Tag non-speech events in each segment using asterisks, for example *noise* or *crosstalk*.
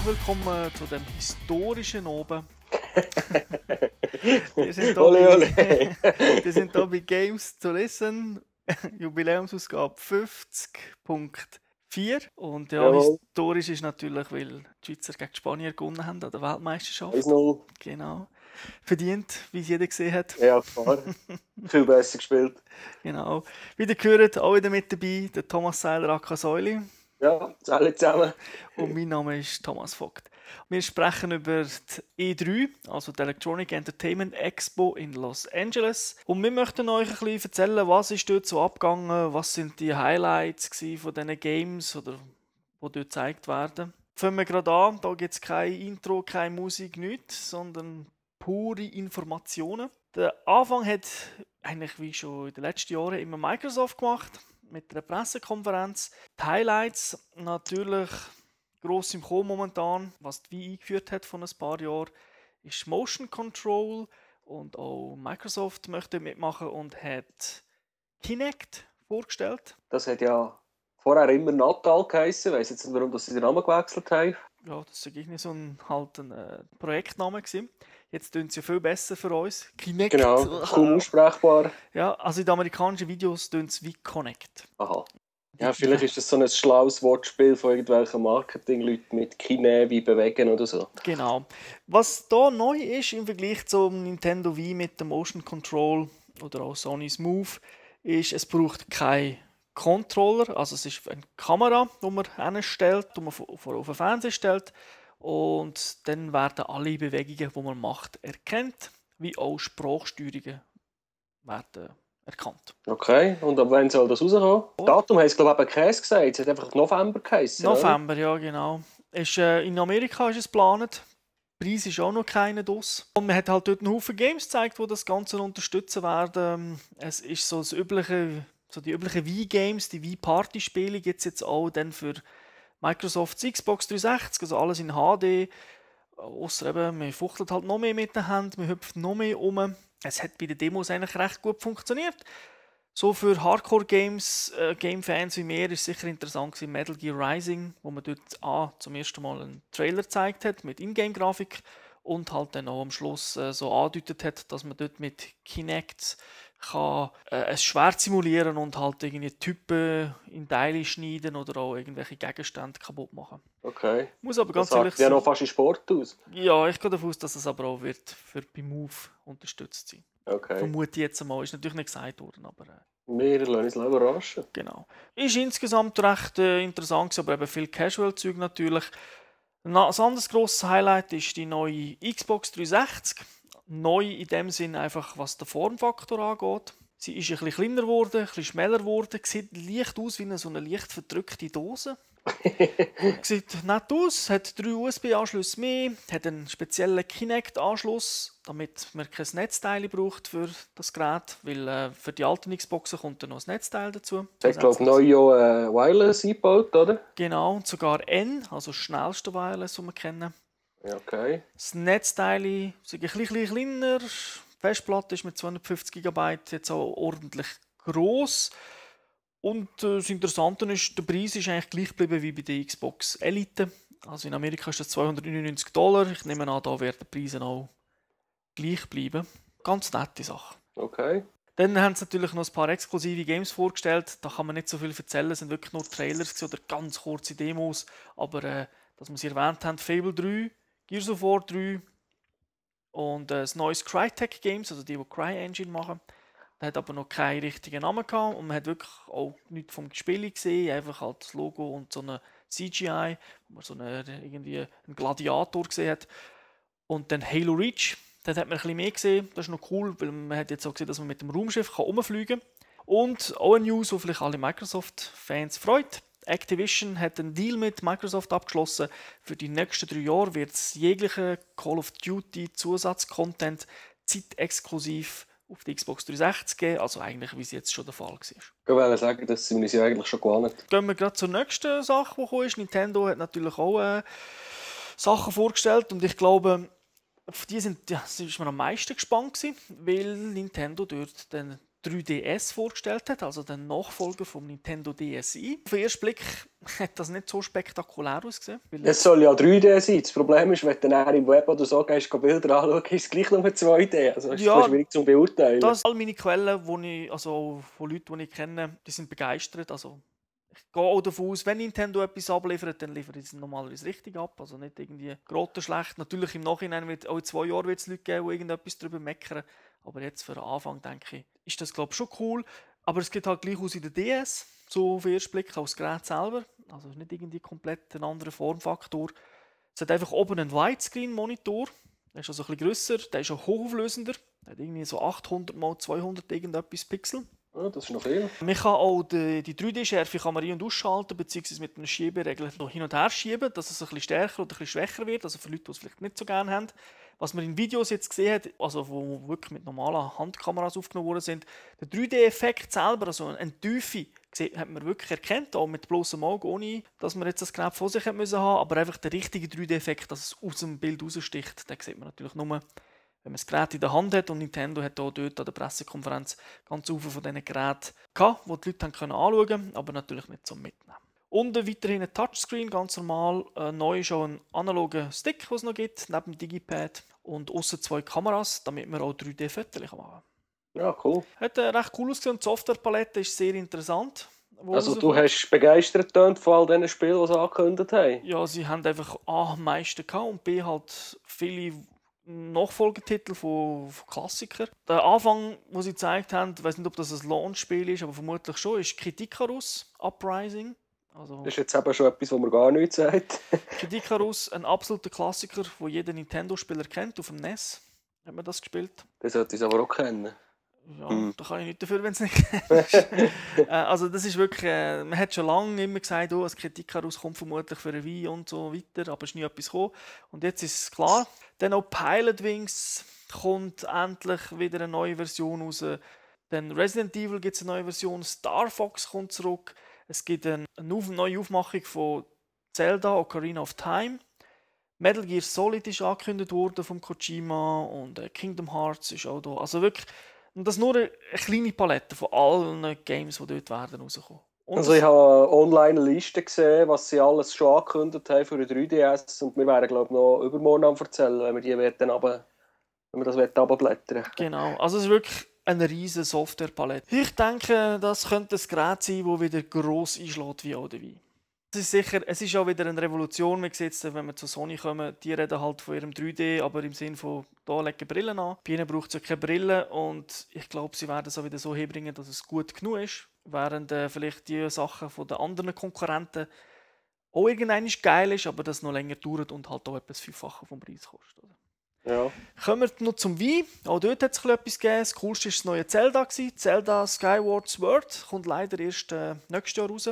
herzlich willkommen zu dem historischen Oben. *laughs* wir, sind Ole, hier ole. bei, wir *laughs* sind hier bei Games to Listen, *laughs* Jubiläumsausgabe 50.4. Und ja, Jawohl. historisch ist natürlich, weil die Schweizer gegen die Spanier gewonnen haben an der Weltmeisterschaft. 1-0. Genau. Verdient, wie es jeder gesehen hat. Ja, klar. Viel besser gespielt. Genau. Wieder gehört, auch wieder mit dabei, der Thomas Seiler Akka Säuli. Ja, alle zusammen. Und mein Name ist Thomas Vogt. Wir sprechen über die E3, also die Electronic Entertainment Expo in Los Angeles. Und wir möchten euch ein bisschen erzählen, was ist dort so abgegangen, was sind die Highlights von diesen Games oder die dort gezeigt werden. Fangen wir gerade an, da gibt es kein Intro, keine Musik, nichts, sondern pure Informationen. Der Anfang hat eigentlich wie schon in den letzten Jahren immer Microsoft gemacht mit einer Pressekonferenz. Die Highlights natürlich gross im Kommen momentan, was die Wii eingeführt hat von ein paar Jahren, ist Motion Control und auch Microsoft möchte mitmachen und hat Kinect vorgestellt. Das hat ja vorher immer Natal geheißen. Weiss jetzt nicht, warum dass sie den Namen gewechselt haben. Ja, das war irgendwie so ein, halt ein äh, Projektname. Gewesen. Jetzt tun sie ja viel besser für uns. Kinect. Genau, kaum *laughs* aussprechbar. Ja, also in den amerikanischen Videos tun sie wie Connect. Aha. Ja, vielleicht ist das so ein schlaues Wortspiel von irgendwelchen Marketingleuten mit Kine wie bewegen oder so. Genau. Was da neu ist im Vergleich zum Nintendo Wii mit dem Motion Control oder auch Sony's Move, ist, es braucht keinen Controller. Also es ist eine Kamera, die man hinstellt, die man vor- vor- auf den Fernseher stellt. Und dann werden alle Bewegungen, die man macht, erkannt, wie auch Sprachsteuerungen werden erkannt. Okay, und ab wann soll das rauskommen? Datum haben sie, glaube ich, eben Käse gesagt. Es hat einfach November geheißen. oder? November, ja genau. Ist, äh, in Amerika ist es geplant. Preis ist auch noch keiner draus. Und man hat halt dort einen Haufen Games gezeigt, die das Ganze unterstützen werden. Es ist so das übliche, so die üblichen Wii-Games, die Wii-Party-Spiele gibt es jetzt auch dann für Microsofts Xbox 360, also alles in HD. Außer eben, man fuchtelt halt noch mehr mit den Händen, man hüpft noch mehr um. Es hat bei den Demos eigentlich recht gut funktioniert. So für Hardcore-Games, äh, Game-Fans wie mir, ist sicher interessant gewesen, Metal Gear Rising, wo man dort A, zum ersten Mal einen Trailer gezeigt hat mit Ingame-Grafik und halt dann auch am Schluss äh, so angedeutet hat, dass man dort mit Kinect kann äh, ein Schwert simulieren und halt irgendwie Typen in Teile schneiden oder auch irgendwelche Gegenstände kaputt machen. Okay. Muss aber ganz Das ehrlich sagt ja sein, noch fast in Sport aus. ja, ich gehe davon aus, dass es aber auch wird für bei Move unterstützt sein. Okay. Vermute ich jetzt einmal, ist natürlich nicht gesagt worden, aber äh, Wir lassen uns überraschen. Genau. Ist insgesamt recht äh, interessant, aber eben viel Casual-Zeug natürlich. Na, ein anderes grosses Highlight ist die neue Xbox 360. Neu in dem Sinn einfach, was den Formfaktor angeht. Sie ist ein bisschen kleiner geworden, ein bisschen schmäler geworden, sieht leicht aus wie eine so eine leicht verdrückte Dose. *laughs* Sieht nett aus, hat drei USB-Anschlüsse mehr, hat einen speziellen Kinect-Anschluss, damit man kein Netzteil braucht für das Gerät, weil äh, für die alten Xboxen kommt dann noch ein Netzteil dazu. Ich glaube, neu ja äh, Wireless eingebaut, oder? Genau, und sogar N, also das schnellste Wireless, das wir kennen. Okay. Das Netzteil ist ein bisschen kleiner, die Festplatte ist mit 250 GB jetzt auch ordentlich groß. Und äh, das Interessante ist, der Preis ist eigentlich gleich geblieben wie bei der Xbox Elite. Also in Amerika ist das 299 Dollar. Ich nehme an, da werden die Preise auch gleich bleiben. Ganz nette Sache. Okay. Dann haben sie natürlich noch ein paar exklusive Games vorgestellt. Da kann man nicht so viel erzählen. Es sind wirklich nur Trailers oder ganz kurze Demos. Aber äh, dass wir sie erwähnt haben, Fable 3, Gears of War 3 und äh, das neues Crytek Games, also die, die CryEngine machen. Der hat aber noch keinen richtigen Namen gehabt und man hat wirklich auch nichts vom Spiel gesehen, einfach halt das Logo und so eine CGI, wo man so eine, irgendwie einen Gladiator gesehen hat. Und dann Halo Reach, dort hat man ein bisschen mehr gesehen. Das ist noch cool, weil man hat jetzt auch gesehen, dass man mit dem Raumschiff kann rumfliegen kann. Und auch eine News, die vielleicht alle Microsoft-Fans freut. Activision hat einen Deal mit Microsoft abgeschlossen. Für die nächsten drei Jahre wird es jegliche Call of Duty Zusatzcontent zeitexklusiv auf die Xbox 360 geben. Also eigentlich, wie es jetzt schon der Fall war. Ich wollte sagen, das sind wir uns ja eigentlich schon gewohnt. Gehen wir gerade zur nächsten Sache, die gekommen ist. Nintendo hat natürlich auch äh, Sachen vorgestellt und ich glaube, auf die sind, ja, ist man am meisten gespannt gewesen, weil Nintendo dort den 3DS vorgestellt hat, also den Nachfolger vom Nintendo DSi. Auf den ersten Blick hat das nicht so spektakulär ausgesehen. Es soll ja 3D sein. Das Problem ist, wenn du dann im Web oder so gehst, Bilder anschauen, ist es gleich nur 2D. Also es ist ja, schwierig zu beurteilen. Das all meine Quellen, wo ich, also von Leuten, die ich kenne, die sind begeistert. Also ich gehe auch davon aus, wenn Nintendo etwas abliefert, dann liefert es normalerweise richtig ab. Also nicht irgendwie grotter schlecht. Natürlich im Nachhinein wird auch in zwei Jahren wird es Leute geben, die irgendetwas darüber meckern. Aber jetzt für den Anfang, denke ich, ist das glaube ich schon cool. Aber es geht halt gleich aus in der DS, so auf den ersten Blick, als Gerät selber. Also nicht irgendwie komplett ein anderer Formfaktor. Es hat einfach oben einen Widescreen-Monitor. Der ist also ein bisschen grösser, der ist auch hochauflösender. Der hat irgendwie so 800 x 200 irgendetwas Pixel. Ja, das ist noch viel. Man kann auch die, die 3D-Schärfe ein- und ausschalten, beziehungsweise mit einem Schieberegler hin und her schieben, dass es ein bisschen stärker oder ein bisschen schwächer wird. Also für Leute, die es vielleicht nicht so gerne haben. Was man in Videos jetzt gesehen hat, also wo wirklich mit normalen Handkameras aufgenommen worden sind, der 3D-Effekt selber, also eine Tiefe, hat man wirklich erkannt, auch mit bloßem Auge, ohne dass man jetzt das Gerät vor sich haben müssen haben. Aber einfach der richtige 3D-Effekt, dass es aus dem Bild raussticht, den sieht man natürlich nur, wenn man das Gerät in der Hand hat. Und Nintendo hat auch dort an der Pressekonferenz ganz viele von diesen Geräten gehabt, die die Leute haben können aber natürlich nicht zum Mitnehmen. Und weiterhin ein Touchscreen, ganz normal. Äh, neu ist auch ein analoger Stick, den es noch gibt, neben dem Digipad. Und außen zwei Kameras, damit man auch 3D-Fotos machen kann. Ja, cool. Hat äh, recht cool ausgesehen. Die Softwarepalette ist sehr interessant. Also du hast begeistert von all diesen Spielen, die sie angekündigt haben? Ja, sie haben einfach A, am meisten gehabt und B, halt viele Nachfolgetitel von, von Klassikern. Der Anfang, wo sie gezeigt haben, ich weiß nicht, ob das ein Launch-Spiel ist, aber vermutlich schon, ist Kid Uprising. Also, das ist jetzt eben schon etwas, was man gar nicht sagt. *laughs* Kid ein absoluter Klassiker, den jeder Nintendo-Spieler kennt, auf dem NES hat man das gespielt. Das sollte ich aber auch kennen. Ja, hm. da kann ich nicht dafür, wenn es nicht kennst. also das ist wirklich, äh, man hat schon lange immer gesagt, oh, das Kritik kommt vermutlich für eine Wii und so weiter, aber es ist nie etwas gekommen. Und jetzt ist es klar. Dann auch Pilot Wings kommt endlich wieder eine neue Version raus. Dann Resident Evil gibt es eine neue Version, Star Fox kommt zurück. Es gibt eine neue Aufmachung von Zelda Ocarina of Time. Metal Gear Solid ist angekündigt worden von Kojima und äh, Kingdom Hearts ist auch da. Also wirklich, und das nur eine, kleine Palette von allen Games, die dort werden rauskommen. Und also ich habe online eine Liste gesehen, was sie alles schon angekündigt haben für die 3DS und wir werden glaube ich noch übermorgen am erzählen, wenn wir die werden, aber wenn wir das runterblättern. Genau, also es ist wirklich eine riesige Softwarepalette. Ich denke, das könnte ein Gerät sein, das wieder gross einschlägt wie ODW. Es ist sicher, es ist auch wieder eine Revolution. Man sieht wenn wir zu Sony kommen, die reden halt von ihrem 3D, aber im Sinne von, da legen Brillen an. Bei ihnen braucht es ja keine Brillen und ich glaube, sie werden es auch wieder so hinbringen, dass es gut genug ist. Während äh, vielleicht die Sachen von den anderen Konkurrenten auch irgendwann geil ist, aber das noch länger dauert und halt auch etwas Vielfache vom Preis kostet. Ja. Kommen wir noch zum Wein. Auch dort hat es etwas gegeben. Das coolste war das neue Zelda. Zelda Skyward Sword kommt leider erst äh, nächstes Jahr raus.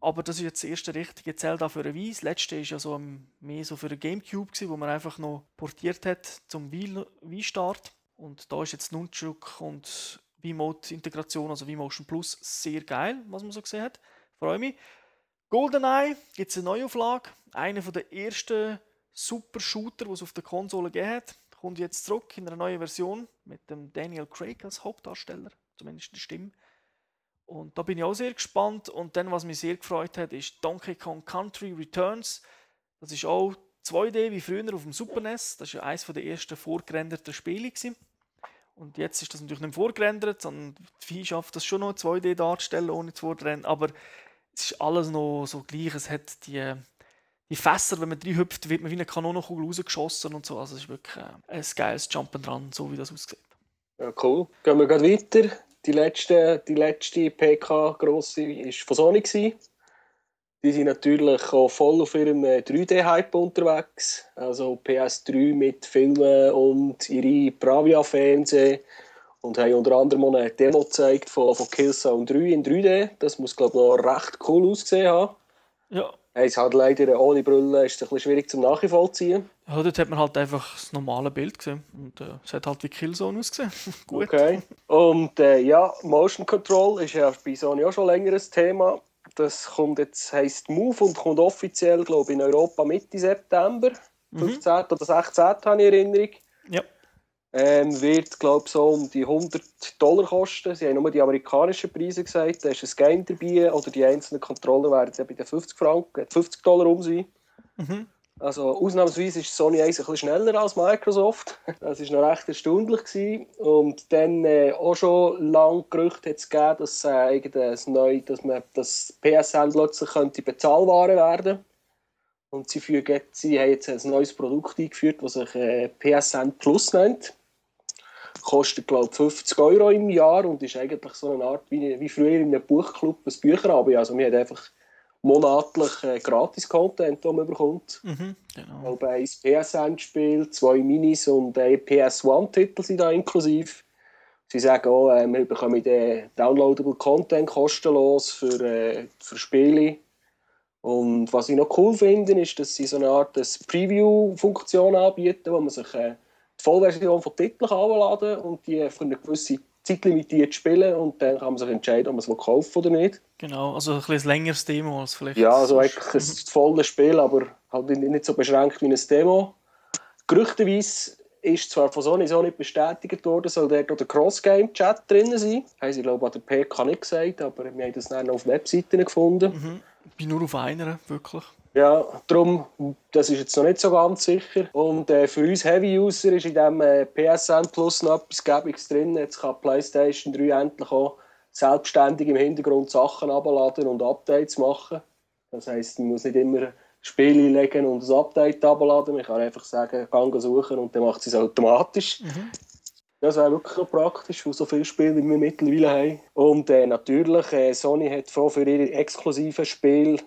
Aber das ist jetzt das erste richtige Zelda für eine Wii. Das letzte war ja so mehr so für den Gamecube, gewesen, wo man einfach noch portiert hat zum Wii-Start. Und da ist jetzt Nunchuk und Wii-Mode-Integration, also Wii-Motion Plus, sehr geil, was man so gesehen hat. Freue mich. GoldenEye gibt es eine Neuauflage. Einer der ersten Super-Shooter, die es auf der Konsole gegeben. Kommt jetzt zurück in einer neuen Version mit dem Daniel Craig als Hauptdarsteller, zumindest die Stimme. Und da bin ich auch sehr gespannt. Und dann, was mich sehr gefreut hat, ist Donkey Kong Country Returns. Das ist auch 2D wie früher auf dem Super NES. Das war ja eines der ersten vorgerenderten Spiele. Und jetzt ist das natürlich nicht vorgerendert, sondern die Vieh schafft das schon noch 2D darzustellen, ohne zu vorrendern. Aber es ist alles noch so gleich. Es hat die, die Fässer, wenn man hüpft, wird man wie eine Kanonenkugel rausgeschossen und so. Also es ist wirklich äh, ein geiles Jump'n'Run, so wie das aussieht. Ja, cool. Gehen wir gerade weiter. Die letzte, die letzte PK grosse war von Sony. Die sind natürlich auch voll auf ihrem 3D-Hype äh, unterwegs. Also PS3 mit Filmen und ihre Bravia-Fernsehen. Und haben unter anderem eine Demo gezeigt von, von Killzone 3 in 3D. Das muss, glaube ich, noch recht cool ausgesehen haben. Ja. Es hat leider ohne Brille ist es ein bisschen schwierig zum Nachvollziehen. Ja, dort hat man halt einfach das normale Bild gesehen. Und äh, es hat halt wie Killzone ausgesehen. *laughs* Gut. Okay. Und äh, ja, Motion Control ist ja bei Sony auch schon länger ein Thema. Das kommt jetzt, heisst Move und kommt offiziell, glaube ich, in Europa Mitte September. 15. Mhm. oder 16. habe ich Erinnerung. Ja. Ähm, wird, glaube ich, so um die 100 Dollar kosten. Sie haben nur die amerikanischen Preise gesagt. Da ist ein Game dabei oder die einzelnen Controller werden bei den 50 Franken, 50 Dollar um sein. Mhm. Also ausnahmsweise ist Sony 1 ein bisschen schneller als Microsoft. *laughs* Das war noch recht erstaunlich. Gewesen. Und dann äh, auch schon lange Gerüchte hat es gegeben, dass, äh, neu, dass, man, das PSN plötzlich könnte bezahlbar werden Und sie, fügen, sie haben jetzt ein neues Produkt eingeführt, das sich äh, PSN Plus nennt. Kostet, glaube ich, 50 Euro im Jahr und ist eigentlich so eine Art wie, wie früher in einem Buchclub ein Bücherabend. Also man hat einfach monatlich äh, Gratis-Content, den man bekommt. Mhm, genau. Ein PSN-Spiel, zwei Minis und ein PS1-Titel sind da inklusiv. Sie sagen auch, äh, wir bekommen den downloadable Content kostenlos für, äh, für Spiele. Und was ich noch cool finde, ist, dass sie so eine Art Preview-Funktion anbieten, wo man sich äh, Vollversion von Titeln herunterladen und die für eine gewisse zeitlimitiert spielen und dann kann man sich entscheiden, ob man es kaufen oder nicht. Genau, also ein bisschen längeres Demo als vielleicht. Ja, also eigentlich ein volles Spiel, aber halt nicht so beschränkt wie ein Demo. Gerüchteweise ist zwar von Sony so nicht bestätigt worden, soll dort auch der Cross-Game-Chat drin sein. Haben sie, glaube ich, an der PK nicht gesagt, aber wir haben das dann auf Webseiten gefunden. Mhm. Ich bin nur auf einer, wirklich. Ja, darum, das ist jetzt noch nicht so ganz sicher. Und äh, für uns Heavy-User ist in diesem äh, PSN Plus noch etwas Gäbiges drin. Jetzt kann PlayStation 3 endlich auch selbstständig im Hintergrund Sachen abladen und Updates machen. Das heisst, man muss nicht immer Spiele legen und ein Update abladen. Man kann einfach sagen, gang suchen und dann macht es automatisch. Mhm. Das wäre wirklich noch praktisch für so viele Spiele, wie wir mittlerweile haben. Und äh, natürlich, äh, Sony hat vor für ihre exklusiven Spiele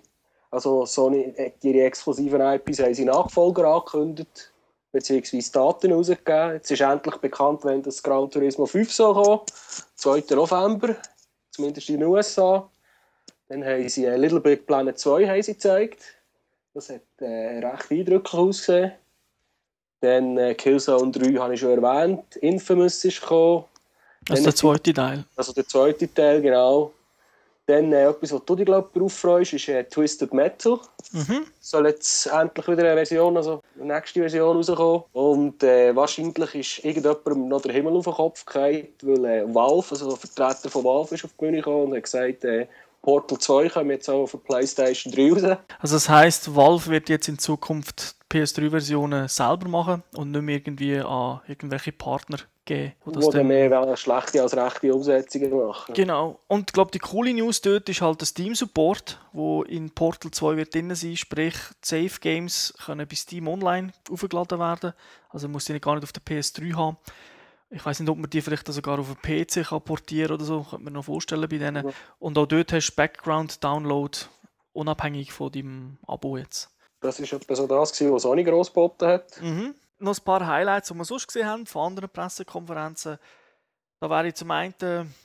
also Sony, äh, ihre exklusiven IPs haben sie Nachfolger angekündigt, beziehungsweise Daten herausgegeben. Jetzt ist endlich bekannt, wenn das Gran Turismo 5 soll kommen, 2. November, zumindest in den USA. Dann haben sie Little Big Planet 2 haben sie gezeigt. Das hat äh, recht eindrücklich ausgesehen. Dann äh, Killzone 3 habe ich schon erwähnt. Infamous ist gekommen. Das ist der zweite Teil. Also der zweite Teil, genau. Dann äh, etwas, was du dich glaub, darauf freust, ist äh, Twisted Metal. Mhm. Soll jetzt endlich wieder eine Version, also eine nächste Version rauskommen. Und äh, wahrscheinlich ist irgendjemandem noch der Himmel auf den Kopf gefallen, weil äh, Valve, also der Vertreter von Valve, ist auf die Bühne gekommen und hat gesagt, äh, Portal 2 kommt jetzt auch für PlayStation 3 raus. Also das heisst, Valve wird jetzt in Zukunft PS3-Versionen selber machen und nicht mehr irgendwie an irgendwelche Partner geben. Wo dann mehr schlechte als rechte Umsetzungen machen. Genau. Und ich glaube, die coole News dort ist halt das Steam-Support, wo in Portal 2 wird drin sein, sprich Safe Games können bei Steam Online aufgeladen werden. Also man muss die gar nicht auf der PS3 haben. Ich weiß nicht, ob man die vielleicht sogar auf den PC kann portieren oder so, könnte man noch vorstellen bei denen. Ja. Und auch dort hast du Background-Download, unabhängig von deinem Abo jetzt. Das war etwa so das, was Sony gross geboten hat. Mhm noch ein paar Highlights, die wir sonst gesehen haben von anderen Pressekonferenzen. Da wäre zum einen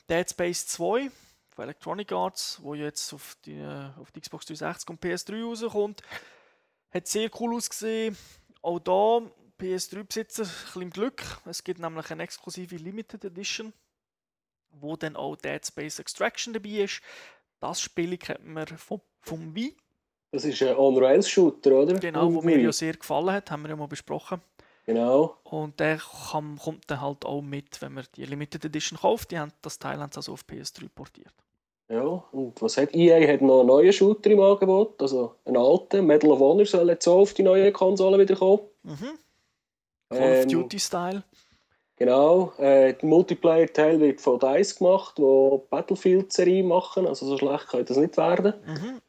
Dead Space 2 von Electronic Arts, wo jetzt auf die, auf die Xbox 360 und PS3 rauskommt. Hat sehr cool ausgesehen. Auch da PS3-Besitzer ein bisschen Glück. Es gibt nämlich eine exklusive Limited Edition, wo dann auch Dead Space Extraction dabei ist. Das Spiel kennt man vom, vom Wii. Das ist ein On-Rails-Shooter, oder? Genau, wo mir ja sehr gefallen hat, haben wir ja mal besprochen. Genau. Und der kann, kommt dann halt auch mit, wenn man die Limited Edition kauft. Die haben das Teil haben also auf PS3 portiert. Ja, und was hat EA? Hat noch einen neuen Shooter im Angebot, also einen alten. Medal of Honor soll jetzt auch auf die neue Konsole wieder kommen. Mhm. Call ähm, of Duty-Style. Genau, äh, der Multiplayer-Teil wird von DICE gemacht, die Battlefield-Serie machen, also so schlecht kann das nicht werden. Mhm.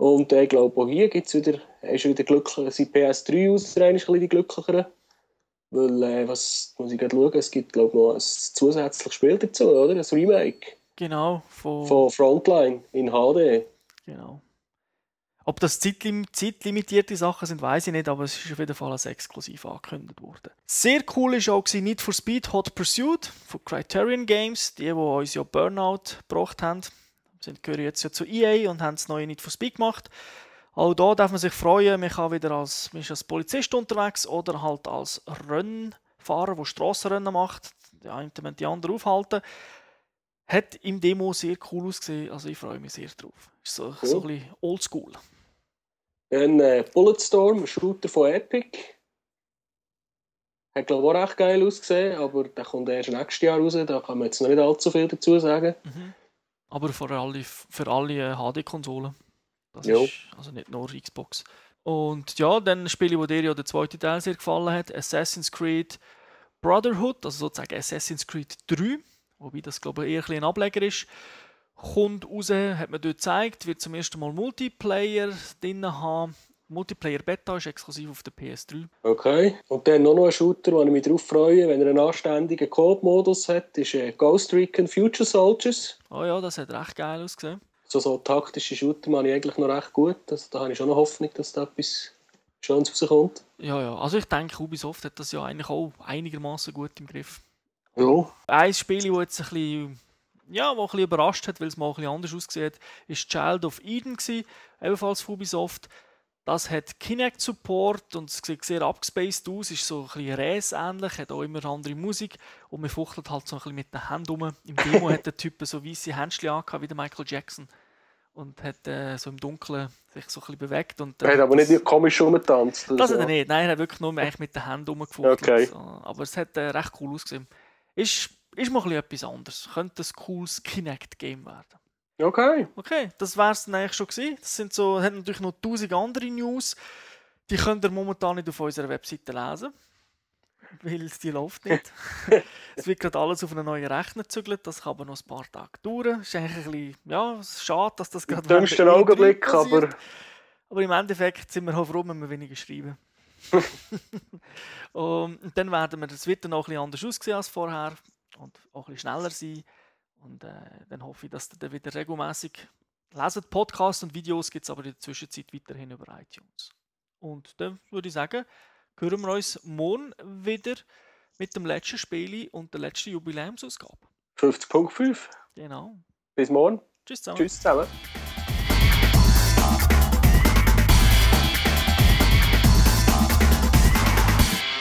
Und ich glaube, auch hier gibt's wieder, ist wieder glücklicher, sind PS3-User eigentlich die glücklicheren. Weil, äh, was muss ich gerade schauen, es gibt, glaube ich, noch ein zusätzliches Spiel dazu, oder? Ein Remake. Genau, von, von Frontline in HD. Genau. Ob das zeitlim zeitlimitierte Sachen sind, weiß ich nicht, aber es ist auf jeden Fall als exklusiv angekündigt worden. Sehr cool ist auch Need for Speed Hot Pursuit von Criterion Games, die, die uns ja Burnout gebracht haben sind, gehören jetzt ja zu EA und haben das neue Need for Speed gemacht. Auch da darf man sich freuen, man kann wieder als, man ist als Polizist unterwegs oder halt als Rennfahrer, der Strassenrennen macht. Die einen die anderen aufhalten. Hat im Demo sehr cool ausgesehen, also ich freue mich sehr drauf. Ist so, cool. so ein bisschen oldschool. Dann äh, Bulletstorm, Shooter von Epic. Hat glaube ich auch recht geil ausgesehen, aber der kommt erst nächstes Jahr raus, da kann man jetzt noch nicht allzu viel dazu sagen. Mhm. Aber für alle, für alle HD-Konsolen. Das Jo. ist also nicht nur Xbox. Und ja, dann Spiele, wo dir ja der zweite Teil sehr gefallen hat, Assassin's Creed Brotherhood, also sozusagen Assassin's Creed 3, wobei das glaube ich eher ein, ein Ableger ist, kommt raus, hat man dort gezeigt, wird zum ersten Mal Multiplayer drin haben. Multiplayer Beta ist exklusiv auf der PS3. Okay. Und dann noch ein Shooter, wo ich mich darauf freue, wenn er einen anständigen Coop-Modus hat, ist äh, Ghost Recon Future Soldiers. Oh ja, das hat recht geil ausgesehen. So, so taktische Shooter mache ich eigentlich noch recht gut. Also, da habe ich schon noch Hoffnung, dass da etwas Schönes rauskommt. Ja, ja, also ich denke, Ubisoft hat das ja eigentlich auch einigermaßen gut im Griff. Ja. Ein Spiel, das jetzt ein bisschen, ja, wo ein bisschen überrascht hat, weil es mal ein bisschen anders ausgesehen hat, ist Child of Eden gewesen, ebenfalls von Ubisoft. Das hat Kinect-Support und es sieht sehr abgespaced aus, ist so ein bisschen Räs-ähnlich, hat auch immer andere Musik und man fuchtelt halt so ein bisschen mit den Händen rum. Im Demo hat der Typ so weiße Händchen angehabt, wie der Michael Jackson und hat äh, so im Dunkeln sich so ein bisschen bewegt. Und, äh, Er hat aber das- nicht komisch rumgetanzt. das so. hat er nicht. Nein, er hat wirklich nur eigentlich mit den Händen rumgefuchtelt. Okay. So. Aber es hat äh, recht cool ausgesehen. Ist, ist mal ein bisschen etwas anderes. Könnte ein cooles Kinect-Game werden. Okay. Okay, das wäre es dann eigentlich schon gewesen. Das sind so, hat natürlich noch tausend andere News. Die könnt ihr momentan nicht auf unserer Webseite lesen. Weil die läuft nicht. *laughs* es wird gerade alles auf einen neuen Rechner gezügelt. Das kann aber noch ein paar Tage dauern. Ist eigentlich ein bisschen, ja, schade, dass das gerade Im dümmsten während der E3 Augenblick, passiert. aber Aber im Endeffekt sind wir auch froh, wenn wir weniger schreiben. Um, *laughs* *laughs* und dann werden wir, es wird dann auch ein bisschen anders aussehen als vorher und auch ein bisschen schneller sein. Und äh, dann hoffe ich, dass ihr dann wieder regelmäßig leset. Podcasts und Videos gibt es aber in der Zwischenzeit weiterhin über iTunes. Und dann würde ich sagen, hören wir uns morgen wieder mit dem letzten Spiel und der letzten Jubiläumsausgabe. 50.5. Genau. Bis morgen. Tschüss zusammen. Tschüss zusammen.